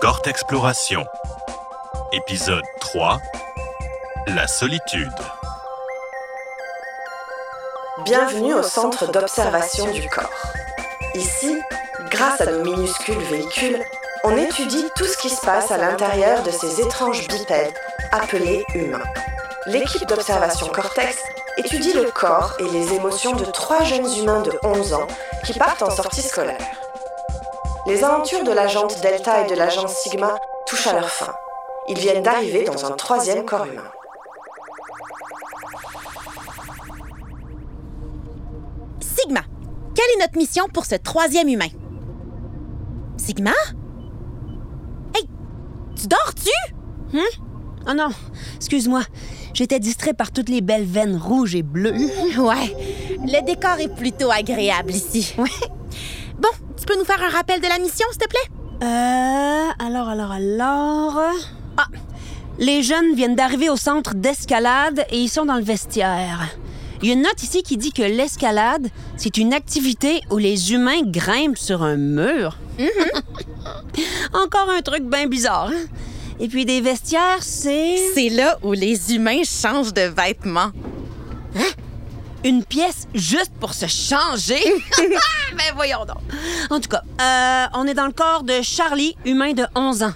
Corte Exploration. Épisode 3. La solitude. Bienvenue au centre d'observation du corps. Ici, grâce à nos minuscules véhicules, on étudie tout ce qui se passe à l'intérieur de ces étranges bipèdes appelés humains. L'équipe d'observation Cortex étudie le corps et les émotions de trois jeunes humains de 11 ans qui partent en sortie scolaire. Les aventures de l'agente Delta et de l'agent Sigma touchent à leur fin. Ils viennent d'arriver dans un troisième corps humain. Sigma, quelle est notre mission pour ce troisième humain? Sigma? Hey, tu dors-tu? Hum? Oh non, excuse-moi. J'étais distrait par toutes les belles veines rouges et bleues. Ouais, le décor est plutôt agréable ici. Ouais. Bon, tu peux nous faire un rappel de la mission, s'il te plaît? Euh, alors, alors, alors. Ah, les jeunes viennent d'arriver au centre d'escalade et ils sont dans le vestiaire. Il y a une note ici qui dit que l'escalade, c'est une activité où les humains grimpent sur un mur. Encore un truc bien bizarre. hein? Et puis des vestiaires, c'est C'est là où les humains changent de vêtements. Une pièce juste pour se changer. ben voyons donc. En tout cas, euh, on est dans le corps de Charlie, humain de 11 ans.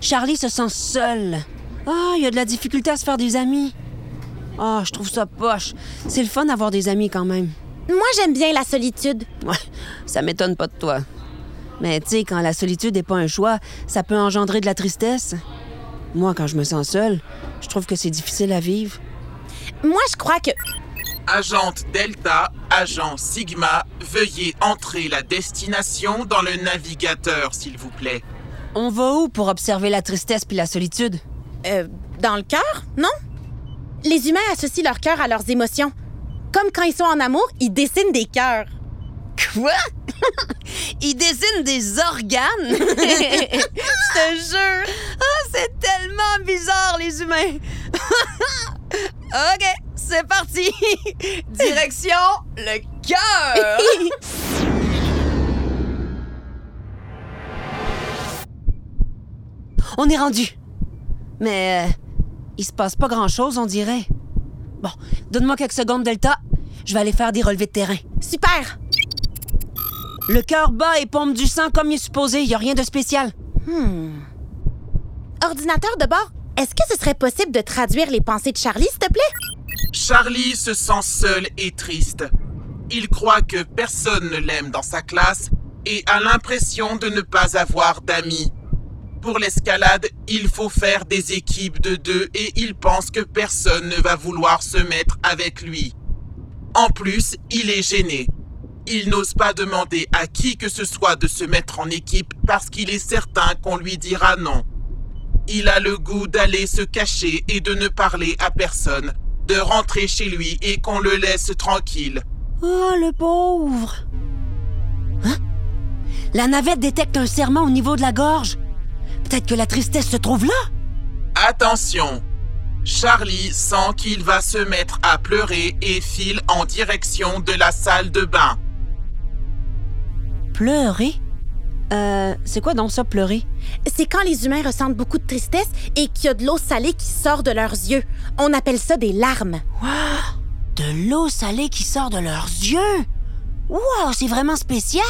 Charlie se sent seul. Ah, il y a de la difficulté à se faire des amis. Ah, je trouve ça poche. C'est le fun d'avoir des amis quand même. Moi, j'aime bien la solitude. Ouais, ça m'étonne pas de toi. Mais tu sais, quand la solitude n'est pas un choix, ça peut engendrer de la tristesse. Moi, quand je me sens seule, je trouve que c'est difficile à vivre. Moi, je crois que... Agente Delta, agent Sigma, veuillez entrer la destination dans le navigateur, s'il vous plaît. On va où pour observer la tristesse puis la solitude? Euh, dans le cœur, non? Les humains associent leur cœur à leurs émotions. Comme quand ils sont en amour, ils dessinent des cœurs. Quoi? Ils dessinent des organes? Je te jure! Ah, c'est tellement bizarre, les humains! OK, c'est parti! Direction le cœur! On est rendu. Mais euh, il se passe pas grand-chose, on dirait. Bon, donne-moi quelques secondes, Delta. Je vais aller faire des relevés de terrain. Super! Le cœur bat et pompe du sang comme il est supposé. Il a rien de spécial. Ordinateur de bord, est-ce que ce serait possible de traduire les pensées de Charlie, s'il te plaît? Charlie se sent seul et triste. Il croit que personne ne l'aime dans sa classe et a l'impression de ne pas avoir d'amis. Pour l'escalade, il faut faire des équipes de deux et il pense que personne ne va vouloir se mettre avec lui. En plus, il est gêné. Il n'ose pas demander à qui que ce soit de se mettre en équipe parce qu'il est certain qu'on lui dira non. Il a le goût d'aller se cacher et de ne parler à personne, de rentrer chez lui et qu'on le laisse tranquille. Oh, le pauvre! Hein? La navette détecte un serment au niveau de la gorge. Peut-être que la tristesse se trouve là? Attention Charlie sent qu'il va se mettre à pleurer et file en direction de la salle de bain. Pleurer? Euh, c'est quoi donc ça, pleurer? C'est quand les humains ressentent beaucoup de tristesse et qu'il y a de l'eau salée qui sort de leurs yeux. On appelle ça des larmes. De l'eau salée qui sort de leurs yeux? Wow, c'est vraiment spécial!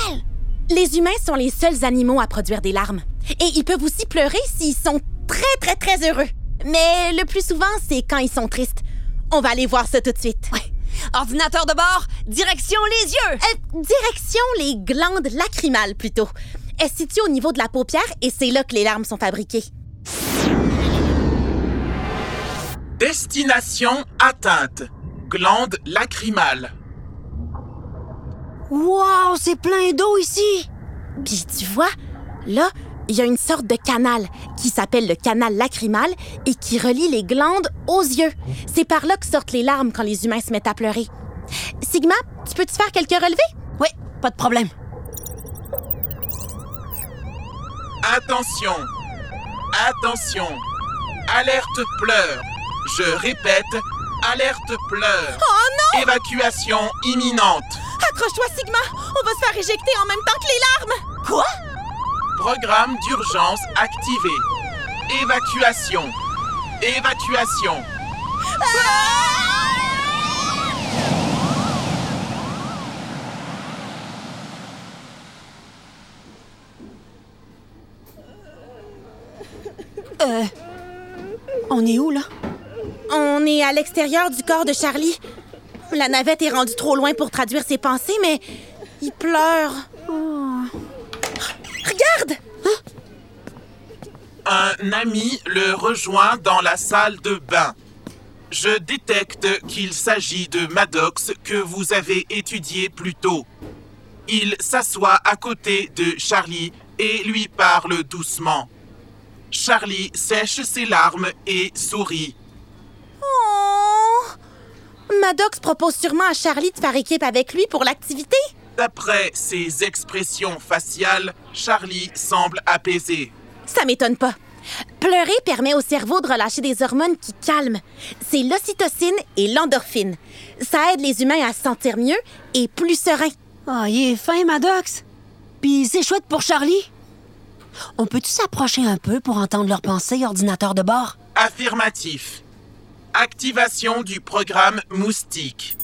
Les humains sont les seuls animaux à produire des larmes. Et ils peuvent aussi pleurer s'ils sont très, très, très heureux. Mais le plus souvent, c'est quand ils sont tristes. On va aller voir ça tout de suite. Ouais. Ordinateur de bord, direction les yeux! Euh, direction les glandes lacrymales, plutôt. Elles se situent au niveau de la paupière et c'est là que les larmes sont fabriquées. Destination atteinte. Glande lacrymale. Wow, c'est plein d'eau ici! Puis tu vois, là, il y a une sorte de canal qui s'appelle le canal lacrymal et qui relie les glandes aux yeux. C'est par là que sortent les larmes quand les humains se mettent à pleurer. Sigma, tu peux-tu faire quelques relevés? Oui, pas de problème. Attention Attention Alerte pleure Je répète, alerte pleure Oh non! Évacuation imminente Accroche-toi, Sigma! On va se faire éjecter en même temps que les larmes! Quoi? Programme d'urgence activé. Évacuation. Évacuation. Euh. On est où, là? On est à l'extérieur du corps de Charlie. La navette est rendue trop loin pour traduire ses pensées, mais il pleure. Oh. Regarde! Un ami le rejoint dans la salle de bain. Je détecte qu'il s'agit de Maddox que vous avez étudié plus tôt. Il s'assoit à côté de Charlie et lui parle doucement. Charlie sèche ses larmes et sourit. Oh! Maddox propose sûrement à Charlie de faire équipe avec lui pour l'activité. D'après ses expressions faciales, Charlie semble apaisé. Ça m'étonne pas. Pleurer permet au cerveau de relâcher des hormones qui calment. C'est l'ocytocine et l'endorphine. Ça aide les humains à se sentir mieux et plus sereins. Oh, il est fin, Maddox. Puis c'est chouette pour Charlie. On peut-tu s'approcher un peu pour entendre leurs pensées, ordinateur de bord? Affirmatif. Activation du programme Moustique.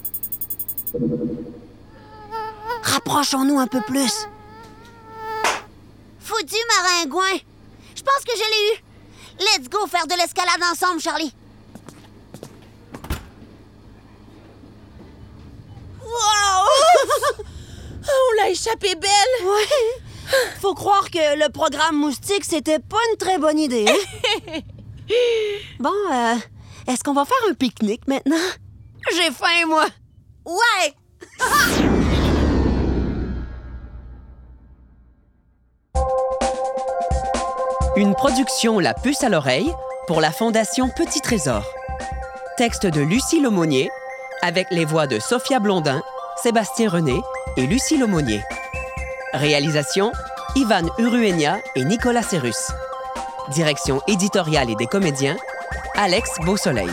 Rapprochons-nous un peu plus. Foutu maringouin! Je pense que je l'ai eu. Let's go faire de l'escalade ensemble, Charlie. Wow! On l'a échappé belle! Ouais. Faut croire que le programme moustique, c'était pas une très bonne idée. hein? bon, euh, est-ce qu'on va faire un pique-nique maintenant? J'ai faim, moi. Ouais! Une production La Puce à l'oreille pour la Fondation Petit Trésor. Texte de Lucie Lemonnier avec les voix de Sophia Blondin, Sébastien René et Lucie Lemonnier. Réalisation Ivan Uruenia et Nicolas Serrus. Direction éditoriale et des comédiens Alex Beausoleil.